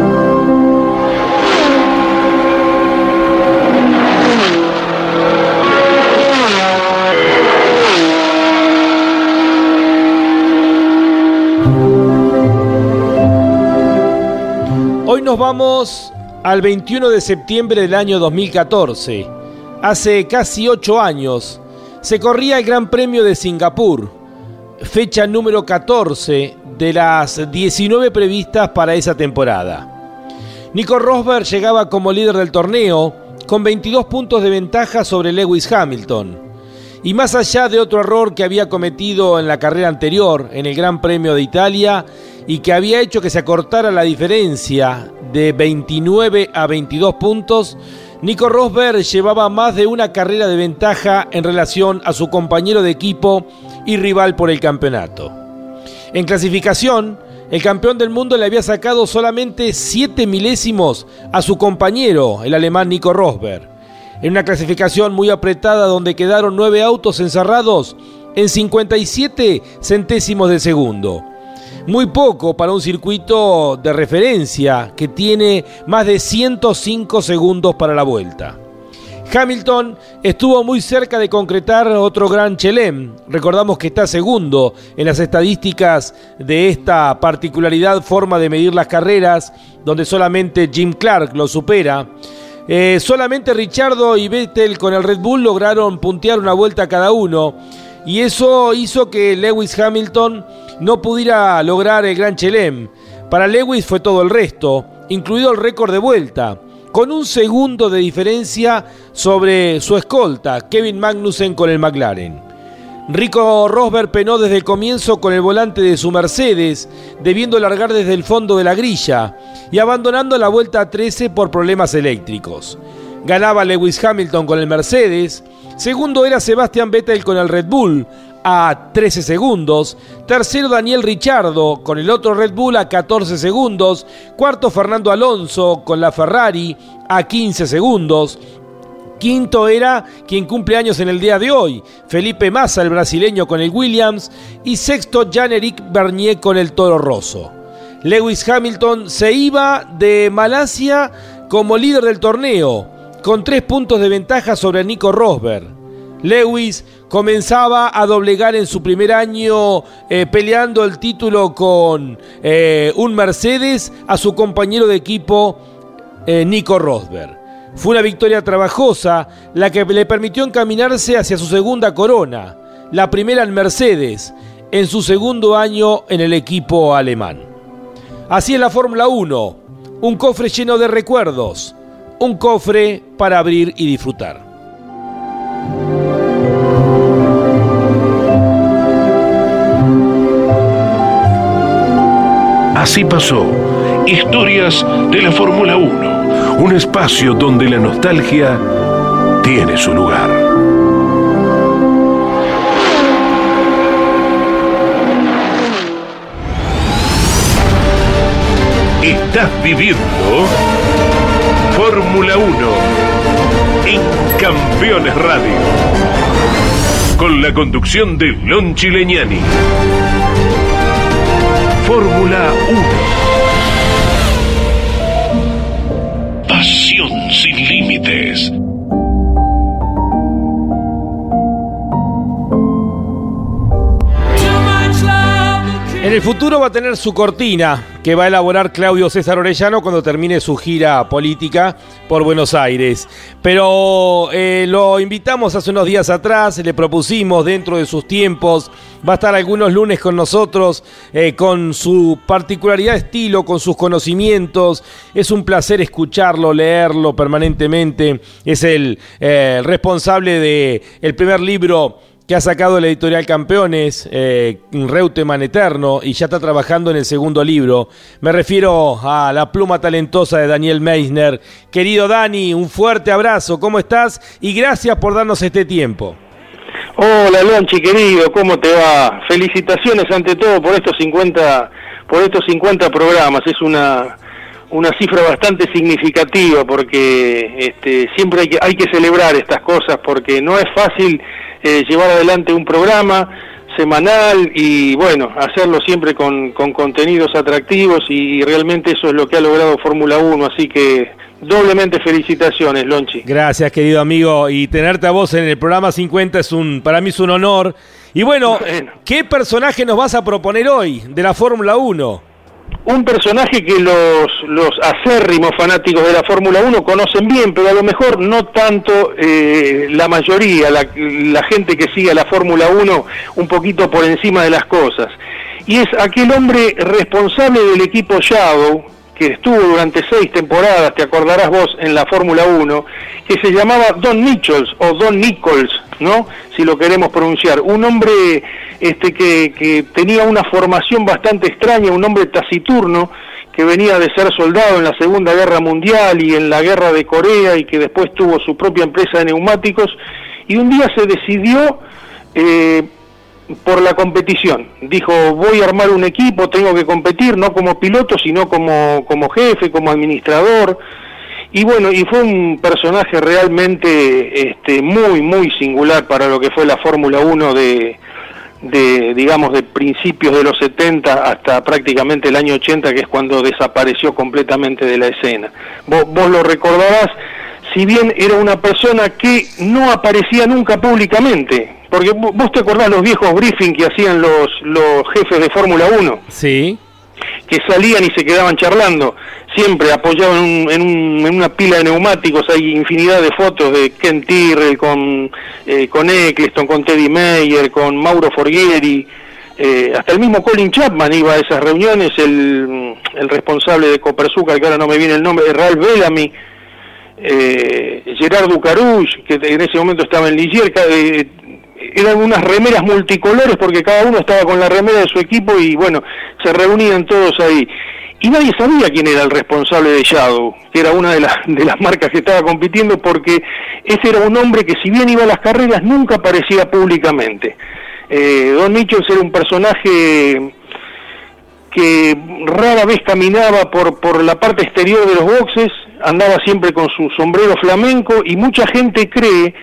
S2: Nos vamos al 21 de septiembre del año 2014. Hace casi ocho años se corría el Gran Premio de Singapur, fecha número 14 de las 19 previstas para esa temporada. Nico Rosberg llegaba como líder del torneo con 22 puntos de ventaja sobre Lewis Hamilton. Y más allá de otro error que había cometido en la carrera anterior, en el Gran Premio de Italia, y que había hecho que se acortara la diferencia de 29 a 22 puntos, Nico Rosberg llevaba más de una carrera de ventaja en relación a su compañero de equipo y rival por el campeonato. En clasificación, el campeón del mundo le había sacado solamente 7 milésimos a su compañero, el alemán Nico Rosberg. En una clasificación muy apretada donde quedaron 9 autos encerrados en 57 centésimos de segundo muy poco para un circuito de referencia que tiene más de 105 segundos para la vuelta. Hamilton estuvo muy cerca de concretar otro gran Chelem. Recordamos que está segundo en las estadísticas de esta particularidad forma de medir las carreras, donde solamente Jim Clark lo supera. Eh, solamente Richardo y Vettel con el Red Bull lograron puntear una vuelta cada uno y eso hizo que Lewis Hamilton no pudiera lograr el Gran Chelem. Para Lewis fue todo el resto, incluido el récord de vuelta, con un segundo de diferencia sobre su escolta, Kevin Magnussen con el McLaren. Rico Rosberg penó desde el comienzo con el volante de su Mercedes, debiendo largar desde el fondo de la grilla y abandonando la vuelta 13 por problemas eléctricos. Ganaba Lewis Hamilton con el Mercedes, segundo era Sebastian Vettel con el Red Bull, a 13 segundos. Tercero Daniel Richardo con el otro Red Bull a 14 segundos. Cuarto Fernando Alonso con la Ferrari a 15 segundos. Quinto era quien cumple años en el día de hoy, Felipe Massa, el brasileño con el Williams. Y sexto, Jan-Eric Bernier con el Toro Rosso. Lewis Hamilton se iba de Malasia como líder del torneo, con tres puntos de ventaja sobre Nico Rosberg. Lewis comenzaba a doblegar en su primer año eh, peleando el título con eh, un Mercedes a su compañero de equipo eh, Nico Rosberg. Fue una victoria trabajosa la que le permitió encaminarse hacia su segunda corona, la primera en Mercedes, en su segundo año en el equipo alemán. Así es la Fórmula 1, un cofre lleno de recuerdos, un cofre para abrir y disfrutar.
S1: Así pasó. Historias de la Fórmula 1. Un espacio donde la nostalgia tiene su lugar. Estás viviendo Fórmula 1 en Campeones Radio. Con la conducción de Lon Chileñani. Fórmula 1. Pasión sin límites.
S2: En el futuro va a tener su cortina que va a elaborar Claudio César Orellano cuando termine su gira política por Buenos Aires. Pero eh, lo invitamos hace unos días atrás, le propusimos dentro de sus tiempos, va a estar algunos lunes con nosotros, eh, con su particularidad de estilo, con sus conocimientos. Es un placer escucharlo, leerlo permanentemente. Es el eh, responsable del el primer libro que ha sacado la editorial Campeones, eh, Reutemann Eterno, y ya está trabajando en el segundo libro. Me refiero a la pluma talentosa de Daniel Meisner. Querido Dani, un fuerte abrazo, ¿cómo estás? Y gracias por darnos este tiempo.
S5: Hola Lonchi, querido, ¿cómo te va? Felicitaciones ante todo por estos 50, por estos 50 programas. Es una, una cifra bastante significativa porque este, siempre hay que, hay que celebrar estas cosas porque no es fácil eh, llevar adelante un programa semanal y bueno, hacerlo siempre con, con contenidos atractivos y, realmente eso es lo que ha logrado Fórmula 1, así que doblemente felicitaciones, Lonchi.
S2: Gracias, querido amigo, y tenerte a vos en el programa 50 es un para mí es un honor. Y bueno, bueno. ¿qué personaje nos vas a proponer hoy de la Fórmula 1?
S5: Un personaje que los, los acérrimos fanáticos de la Fórmula 1 conocen bien, pero a lo mejor no tanto eh, la mayoría, la, gente que sigue a la Fórmula 1 un poquito por encima de las cosas. Y es aquel hombre responsable del equipo Shadow, que estuvo durante seis temporadas, te acordarás vos, en la Fórmula 1, que se llamaba Don Nichols o Don Nichols, ¿no? Si lo queremos pronunciar. Un hombre este, que, que tenía una formación bastante extraña, un hombre taciturno, que venía de ser soldado en la Segunda Guerra Mundial y en la Guerra de Corea y que después tuvo su propia empresa de neumáticos y un día se decidió eh, por la competición. Dijo, voy a armar un equipo, tengo que competir, no como piloto, sino como, como jefe, como administrador. Y bueno, y fue un personaje realmente este, muy, muy singular para lo que fue la Fórmula 1 de, de, digamos, de principios de los 70 hasta prácticamente el año 80, que es cuando desapareció completamente de la escena. Vos, vos lo recordarás, si bien era una persona que no aparecía nunca públicamente, porque vos te acordás los viejos briefings que hacían los, los jefes de Fórmula 1.
S2: Sí.
S5: Que salían y se quedaban charlando, siempre apoyados en, en, una pila de neumáticos. Hay infinidad de fotos de Ken Tyrrell con, eh, con Eccleston, con Teddy Meyer, con Mauro Forghieri. Eh, hasta el mismo Colin Chapman iba a esas reuniones, el, el responsable de Copersucar, que ahora no me viene el nombre, Ralph Bellamy eh, Gerardo Caruch, que en ese momento estaba en Ligier, eh, eran unas remeras multicolores porque cada uno estaba con la remera de su equipo y bueno, se reunían todos ahí. Y nadie sabía quién era el responsable de Shadow, que era una de, las de las marcas que estaba compitiendo, porque ese era un hombre que si bien iba a las carreras nunca aparecía públicamente. Eh, Don Michels era un personaje que rara vez caminaba por, por la parte exterior de los boxes, andaba siempre con su sombrero flamenco y mucha gente cree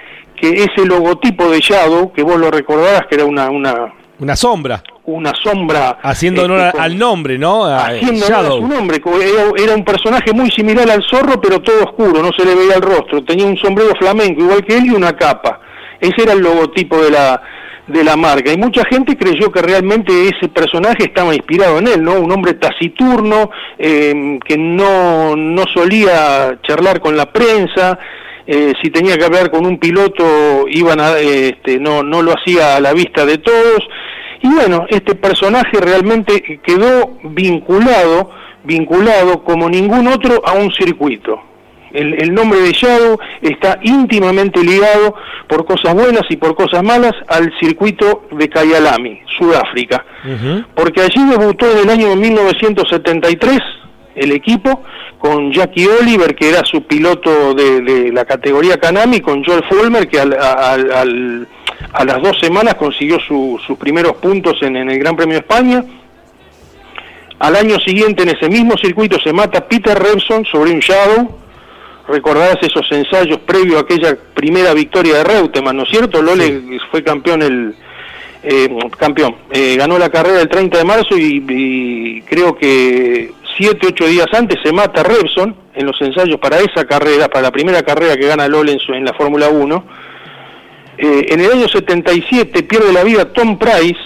S5: que ese logotipo de Shadow, que vos lo recordarás que era una... Una,
S2: una sombra.
S5: Una sombra.
S2: Haciendo honor este, al nombre, ¿no?
S5: haciendo honor a su nombre. Era, era, un personaje muy similar al zorro, pero todo oscuro, no se le veía el rostro. Tenía un sombrero flamenco igual que él y una capa. Ese era el logotipo de la, de la marca. Y mucha gente creyó que realmente ese personaje estaba inspirado en él, ¿no? Un hombre taciturno, eh, que no, no solía charlar con la prensa, eh, si tenía que hablar con un piloto, iban a, este, no, no lo hacía a la vista de todos. Y bueno, este personaje realmente quedó vinculado, vinculado como ningún otro a un circuito. El, nombre de Shadow está íntimamente ligado por cosas buenas y por cosas malas al circuito de Kyalami, Sudáfrica, porque allí debutó en el año 1973 el equipo con Jackie Oliver, que era su piloto de, la categoría Kanami, con Joel Fulmer, que a las dos semanas consiguió sus primeros puntos en, en el Gran Premio de España. Al año siguiente, en ese mismo circuito, se mata Peter Revson sobre un Shadow, recordarás esos ensayos previo a aquella primera victoria de Reutemann, ¿no es cierto? Lole fue campeón el eh, campeón, eh, ganó la carrera el 30 de marzo y, creo que 7, 8 días antes se mata Revson en los ensayos para esa carrera, para la primera carrera que gana Lole en, la Fórmula 1. Eh, en el año 77 pierde la vida Tom Price,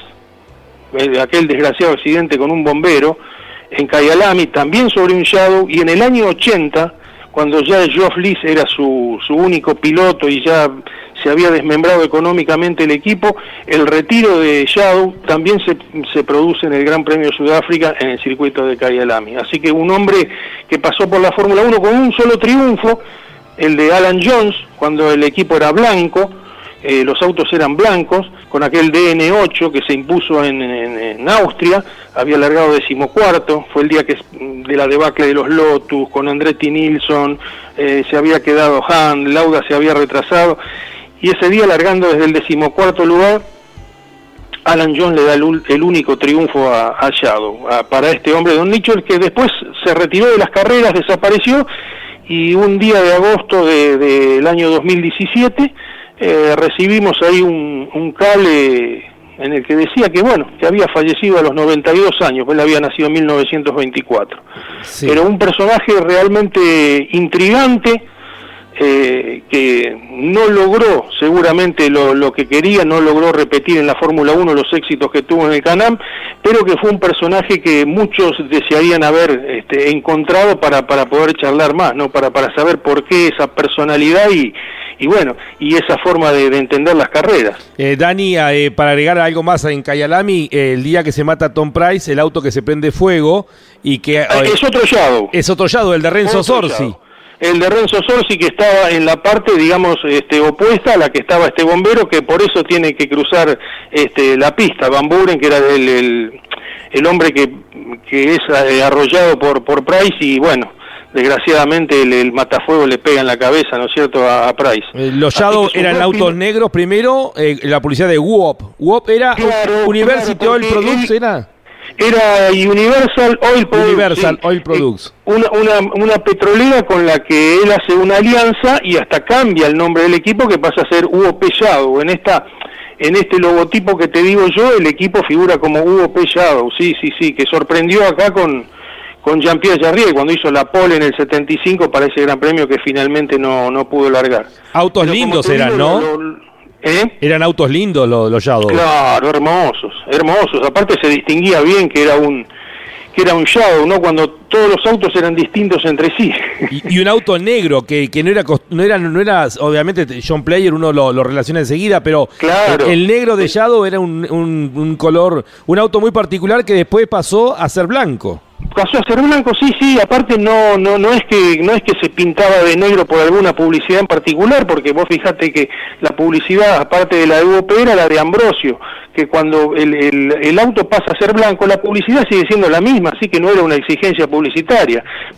S5: aquel desgraciado accidente con un bombero, en Kyalami, también sobre un Shadow, y en el año 80 cuando ya Geoff Lees era su, su único piloto y ya se había desmembrado económicamente el equipo, el retiro de Shadow también se, se, produce en el Gran Premio de Sudáfrica en el circuito de Kyalami. Así que un hombre que pasó por la Fórmula 1 con un solo triunfo, el de Alan Jones, cuando el equipo era blanco, eh, los autos eran blancos, con aquel DN8 que se impuso en, Austria, había largado decimocuarto, fue el día que de la debacle de los Lotus, con Andretti Nilsson, eh, se había quedado Han, Lauda se había retrasado, y ese día largando desde el decimocuarto lugar, Alan Jones le da el, único triunfo a, Shadow, para este hombre, Don Mitchell, que después se retiró de las carreras, desapareció, y un día de agosto del de, año 2017, eh, recibimos ahí un, cable en el que decía que, bueno, que había fallecido a los 92 años, pues él había nacido en 1924. Pero un personaje realmente intrigante, eh, que no logró seguramente lo, que quería, no logró repetir en la Fórmula 1 los éxitos que tuvo en el Canam, pero que fue un personaje que muchos desearían haber este, encontrado para, para poder charlar más, ¿no? para, para saber por qué esa personalidad y, y bueno, y esa forma de, entender las carreras.
S2: Eh, Dani, eh, para agregar algo más en Cayalami, eh, el día que se mata Tom Price, el auto que se prende fuego y que...
S5: Ah, es otro Shadow.
S2: Es otro Shadow, el de Renzo Sorsi.
S5: El de Renzo Sorsi que estaba en la parte, digamos, este, opuesta a la que estaba este bombero, que por eso tiene que cruzar este, la pista. Van Buren, que era el, el, hombre que, que es arrollado por, por Price y bueno desgraciadamente el, matafuego le pega en la cabeza, ¿no es cierto?, a, Price.
S2: Eh, los Shadow eran autos negros primero, eh, la publicidad de WOP. WOP era University Oil Products, ¿era?
S5: Era Universal Oil Products.
S2: Universal Oil Products.
S5: Una, una, una, petrolera con la que él hace una alianza y hasta cambia el nombre del equipo que pasa a ser UOP Shadow. En esta en este logotipo que te digo yo, el equipo figura como UOP Shadow. Sí, sí, sí, que sorprendió acá con con Jean-Pierre Jarrier cuando hizo la pole en el 75 para ese gran premio que finalmente no, no pudo largar.
S2: Autos lindos eran, ¿no? ¿eh? Eran autos lindos los, los.
S5: Claro, hermosos, hermosos. Aparte se distinguía bien que era un que era un Shadow, ¿no? Cuando todos los autos eran distintos entre sí.
S2: Y, un auto negro que, que, no era no era no era obviamente John Player uno lo, lo relaciona enseguida, pero
S5: claro.
S2: el, negro de Shadow era un, un, un color, un auto muy particular que después pasó a ser blanco
S5: pasó a ser blanco, sí, sí, aparte no, no, no es que, no es que se pintaba de negro por alguna publicidad en particular, porque vos fijate que la publicidad, aparte de la de UOP, era la de Ambrosio, que cuando el, el, el, auto pasa a ser blanco, la publicidad sigue siendo la misma, así que no era una exigencia publicitaria,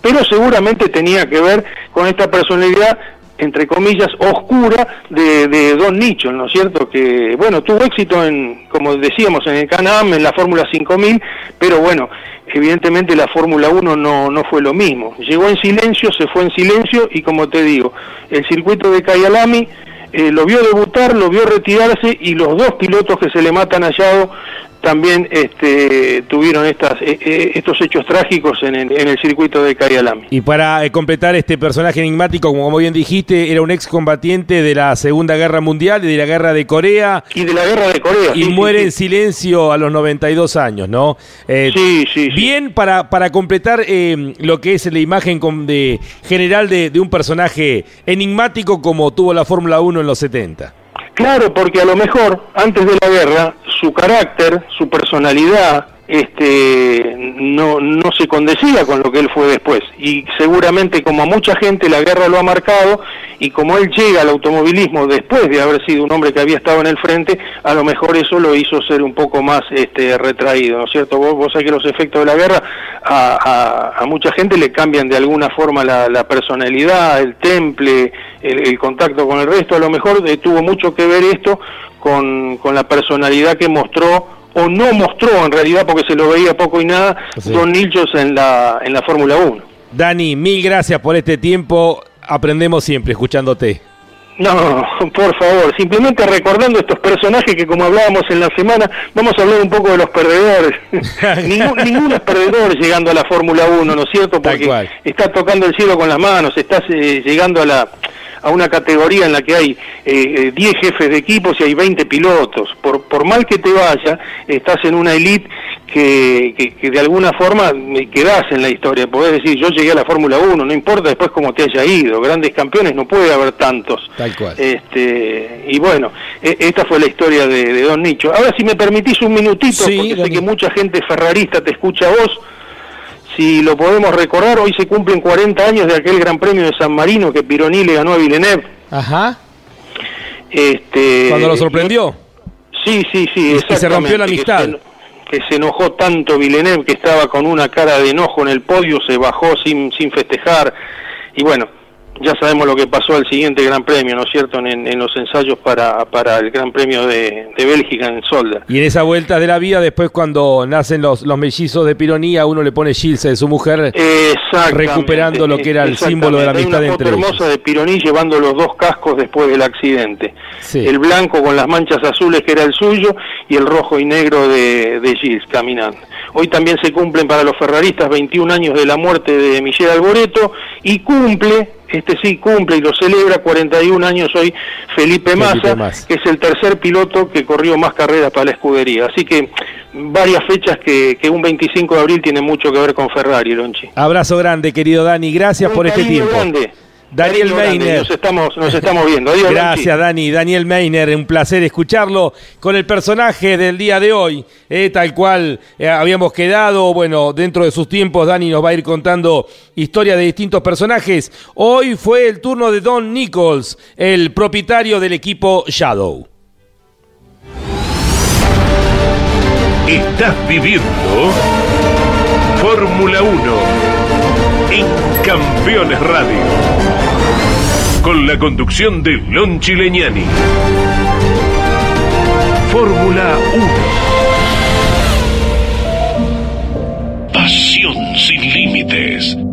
S5: pero seguramente tenía que ver con esta personalidad entre comillas, oscura de, Don Nicho, ¿no es cierto? Que, bueno, tuvo éxito en, como decíamos, en el Canam, en la Fórmula 5000, pero bueno, evidentemente la Fórmula 1 no, no fue lo mismo. Llegó en silencio, se fue en silencio y como te digo, el circuito de Kyalami eh, lo vio debutar, lo vio retirarse y los dos pilotos que se le matan hallado también este, tuvieron estas, eh, eh, estos hechos trágicos en, el circuito de Carialami.
S2: Y para completar este personaje enigmático, como bien dijiste, era un excombatiente de la Segunda Guerra Mundial y de la Guerra de Corea.
S5: Y de la Guerra de Corea.
S2: Y muere en silencio a los 92 años, ¿no?
S5: sí, sí,
S2: Bien para, para completar lo que es la imagen de, general de, de un personaje enigmático como tuvo la Fórmula 1 en los 70.
S5: Claro, porque a lo mejor antes de la guerra su carácter, su personalidad, este, no, no se condecía con lo que él fue después. Y seguramente como a mucha gente la guerra lo ha marcado y como él llega al automovilismo después de haber sido un hombre que había estado en el frente, a lo mejor eso lo hizo ser un poco más este, retraído, ¿no es cierto? Vos, vos sabés que los efectos de la guerra a, a, mucha gente le cambian de alguna forma la, personalidad, el temple, el, contacto con el resto, a lo mejor tuvo mucho que ver esto con, con la personalidad que mostró o no mostró en realidad porque se lo veía poco y nada Don Nilchos en la, en la Fórmula 1.
S2: Dani, mil gracias por este tiempo. Aprendemos siempre escuchándote.
S5: No, por favor, simplemente recordando estos personajes que como hablábamos en la semana, vamos a hablar un poco de los perdedores. ninguno es perdedor llegando a la Fórmula 1, ¿no es cierto? Porque está tocando el cielo con las manos, estás eh, llegando a la a una categoría en la que hay 10 eh, eh, jefes de equipos y hay 20 pilotos. Por, por mal que te vaya, estás en una elite que, que, de alguna forma quedás en la historia. Podés decir, yo llegué a la Fórmula 1, no importa después cómo te haya ido. Grandes campeones no puede haber tantos.
S2: Tal cual.
S5: Este, y bueno, e, esta fue la historia de, Don Nicho. Ahora, si me permitís un minutito, porque sé que mucha gente ferrarista te escucha a vos si lo podemos recordar, hoy se cumplen 40 años de aquel Gran Premio de San Marino que Pironi le ganó a Villeneuve.
S2: Ajá.
S5: Este,
S2: Cuando lo sorprendió.
S5: Sí, sí, sí.
S2: Y se rompió la amistad.
S5: Que se, enojó tanto Villeneuve que estaba con una cara de enojo en el podio, se bajó sin, sin festejar. Y bueno, ya sabemos lo que pasó al siguiente Gran Premio, ¿no es cierto?, en, los ensayos para, para el Gran Premio de, Bélgica en Solda.
S2: Y en esa vuelta de la vida, después cuando nacen los, los mellizos de Pironía, uno le pone Gilse de su mujer, recuperando lo que era el símbolo de la amistad Hay una foto
S5: hermosa de Pironí llevando los dos cascos después del accidente. El blanco con las manchas azules que era el suyo y el rojo y negro de, de Gilles caminando. Hoy también se cumplen para los ferraristas 21 años de la muerte de Michel Alboreto y cumple este sí cumple y lo celebra 41 años hoy Felipe Massa, que es el tercer piloto que corrió más carreras para la escudería. Así que varias fechas que, un 25 de abril tienen mucho que ver con Ferrari, Lonchi.
S2: Abrazo grande, querido Dani, gracias por este tiempo. Daniel Meiner.
S5: Nos estamos, nos estamos viendo.
S2: Gracias, Dani. Daniel Meiner, un placer escucharlo con el personaje del día de hoy, eh, tal cual eh, habíamos quedado. Bueno, dentro de sus tiempos, Dani nos va a ir contando historia de distintos personajes. Hoy fue el turno de Don Nichols, el propietario del equipo Shadow.
S1: Estás viviendo Fórmula 1 en Campeones Radio con la conducción de Lon Chileñani. Fórmula 1. Pasión sin límites.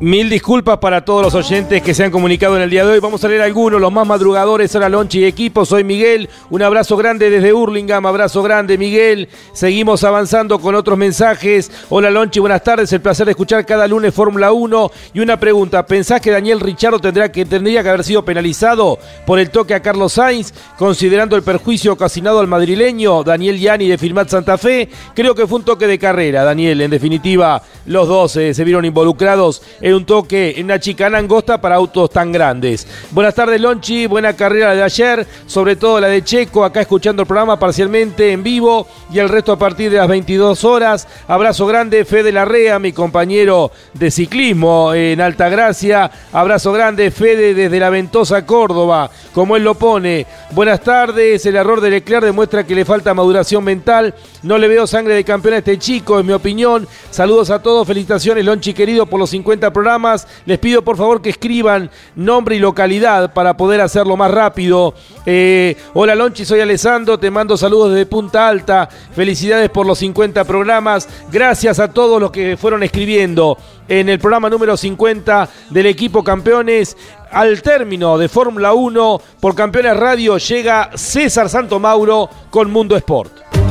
S2: Mil disculpas para todos los oyentes que se han comunicado en el día de hoy. Vamos a leer algunos, los más madrugadores, la Lonchi y equipo. Soy Miguel. Un abrazo grande desde Hurlingham. Abrazo grande, Miguel. Seguimos avanzando con otros mensajes. Hola, Lonchi. Buenas tardes. El placer de escuchar cada lunes Fórmula 1. Y una pregunta. ¿Pensás que Daniel Richardo tendrá que, tendría que haber sido penalizado por el toque a Carlos Sainz, considerando el perjuicio ocasionado al madrileño Daniel Yani de Firmat Santa Fe? Creo que fue un toque de carrera, Daniel. En definitiva, los dos eh, se vieron involucrados en un toque en una chicana angosta para autos tan grandes. Buenas tardes, Lonchi. Buena carrera de ayer, sobre todo la de Checo. Acá escuchando el programa parcialmente en vivo y el resto a partir de las 22 horas. Abrazo grande, Fede Larrea, mi compañero de ciclismo en Altagracia. Abrazo grande, Fede desde la Ventosa Córdoba, como él lo pone. Buenas tardes. El error de Leclerc demuestra que le falta maduración mental. No le veo sangre de campeón a este chico, en mi opinión. Saludos a todos, felicitaciones, Lonchi querido, por los 50 Les pido por favor que escriban nombre y localidad para poder hacerlo más rápido. Eh, hola Lonchi, soy Alessandro, te mando saludos desde Punta Alta. Felicidades por los 50 programas. Gracias a todos los que fueron escribiendo en el programa número 50 del equipo campeones. Al término de Fórmula 1 por Campeones Radio llega César Santo Mauro con Mundo Sport.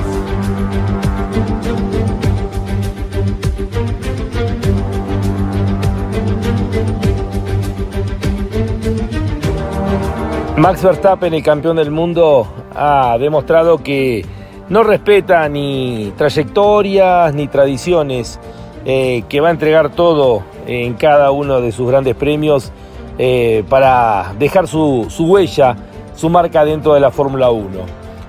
S2: Max Verstappen, el campeón del mundo, ha demostrado que no respeta ni trayectorias ni tradiciones, eh, que va a entregar todo en cada uno de sus grandes premios eh, para dejar su, su, huella, su marca dentro de la Fórmula 1.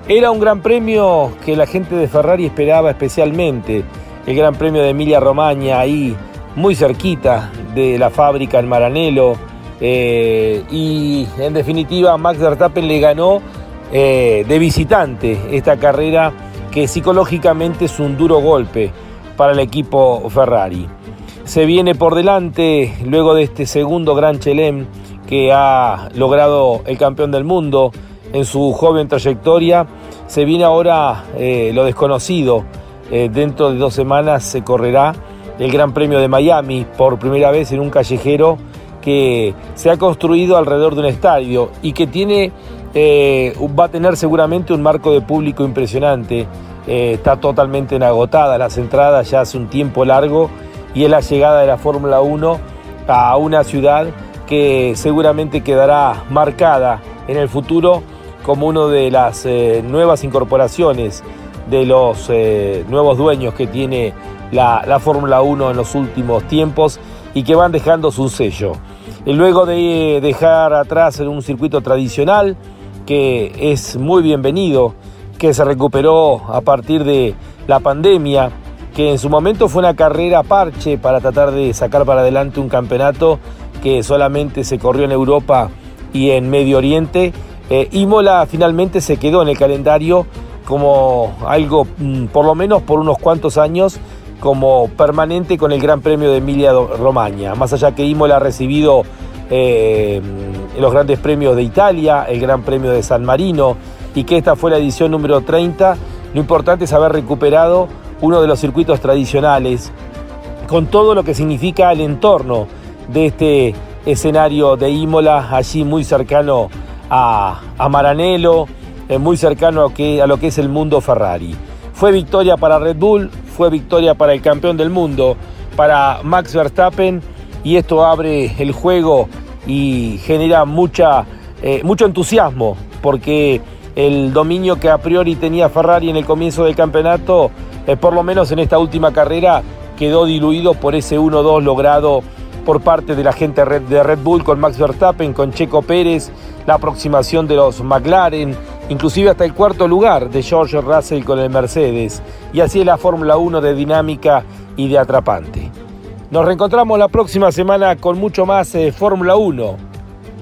S2: Era un gran premio que la gente de Ferrari esperaba especialmente, el Gran Premio de Emilia Romagna ahí muy cerquita de la fábrica en Maranello eh, y en definitiva Max Verstappen le ganó eh, de visitante esta carrera que psicológicamente es un duro golpe para el equipo Ferrari. Se viene por delante luego de este segundo Gran Chelem que ha logrado el campeón del mundo en su joven trayectoria. Se viene ahora eh, lo desconocido. dentro de dos semanas se correrá el Gran Premio de Miami por primera vez en un callejero que se ha construido alrededor de un estadio y que tiene, eh, va a tener seguramente un marco de público impresionante. Eh, está totalmente agotada las entradas ya hace un tiempo largo y es la llegada de la Fórmula 1 a una ciudad que seguramente quedará marcada en el futuro como una de las eh, nuevas incorporaciones de los nuevos dueños que tiene la, la Fórmula 1 en los últimos tiempos y que van dejando su sello. Luego de dejar atrás un circuito tradicional que es muy bienvenido, que se recuperó a partir de la pandemia, que en su momento fue una carrera parche para tratar de sacar para adelante un campeonato que solamente se corrió en Europa y en Medio Oriente. Eh, Imola finalmente se quedó en el calendario como algo, mm, por lo menos por unos cuantos años, como permanente con el Gran Premio de Emilia Romagna. Más allá que Imola ha recibido eh, los grandes premios de Italia, el Gran Premio de San Marino y que esta fue la edición número 30, lo importante es haber recuperado uno de los circuitos tradicionales con todo lo que significa el entorno de este escenario de Imola, allí muy cercano a, a Maranello, eh, muy cercano a, lo que es el mundo Ferrari. Fue victoria para Red Bull, fue victoria para el campeón del mundo, para Max Verstappen, y esto abre el juego y genera mucha, eh, mucho entusiasmo, porque el dominio que a priori tenía Ferrari en el comienzo del campeonato, eh, por lo menos en esta última carrera, quedó diluido por ese 1-2 logrado por parte de la gente de Red Bull con Max Verstappen, con Checo Pérez, la aproximación de los McLaren, inclusive hasta el cuarto lugar de George Russell con el Mercedes. Y así es la Fórmula 1 de dinámica y de atrapante. Nos reencontramos la próxima semana con mucho más eh, Fórmula 1.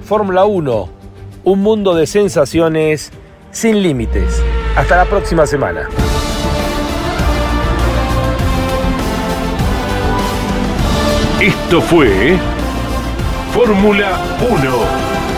S2: Fórmula 1, un mundo de sensaciones sin límites. Hasta la próxima semana.
S1: Esto fue Fórmula 1.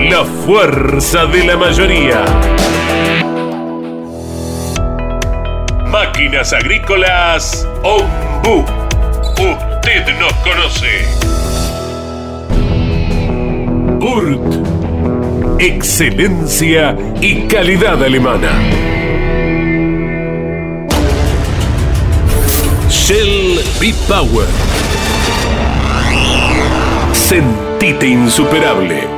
S1: La fuerza de la mayoría. Máquinas agrícolas Ombu. Usted nos conoce. Urt. Excelencia y calidad alemana. Shell B-Power. Sentite insuperable.